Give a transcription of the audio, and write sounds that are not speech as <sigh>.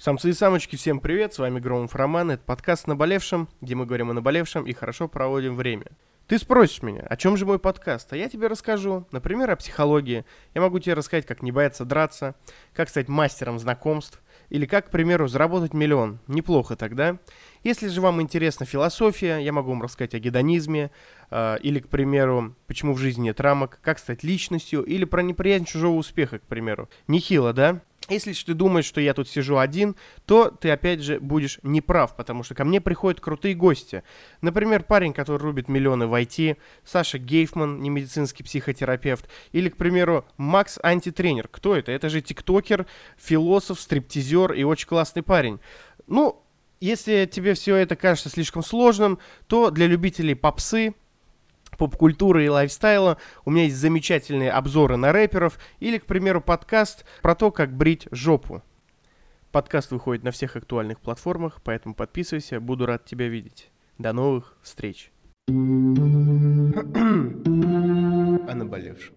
Самцы и самочки, всем привет, с вами Громов Роман, это подкаст наболевшем, где мы говорим о наболевшем и хорошо проводим время. Ты спросишь меня, о чем же мой подкаст? А я тебе расскажу, например, о психологии. Я могу тебе рассказать, как не бояться драться, как стать мастером знакомств, или как, к примеру, заработать миллион. Неплохо тогда. Если же вам интересна философия, я могу вам рассказать о гедонизме, э, или, к примеру, почему в жизни нет рамок, как стать личностью, или про неприязнь чужого успеха, к примеру. Нехило, да? Если же ты думаешь, что я тут сижу один, то ты опять же будешь неправ, потому что ко мне приходят крутые гости. Например, парень, который рубит миллионы в IT, Саша Гейфман, не медицинский психотерапевт, или, к примеру, Макс Антитренер. Кто это? Это же тиктокер, философ, стриптизер и очень классный парень. Ну, если тебе все это кажется слишком сложным, то для любителей попсы, поп-культуры и лайфстайла у меня есть замечательные обзоры на рэперов или, к примеру, подкаст про то, как брить жопу. Подкаст выходит на всех актуальных платформах, поэтому подписывайся, буду рад тебя видеть. До новых встреч. <clears throat> О наболевшем.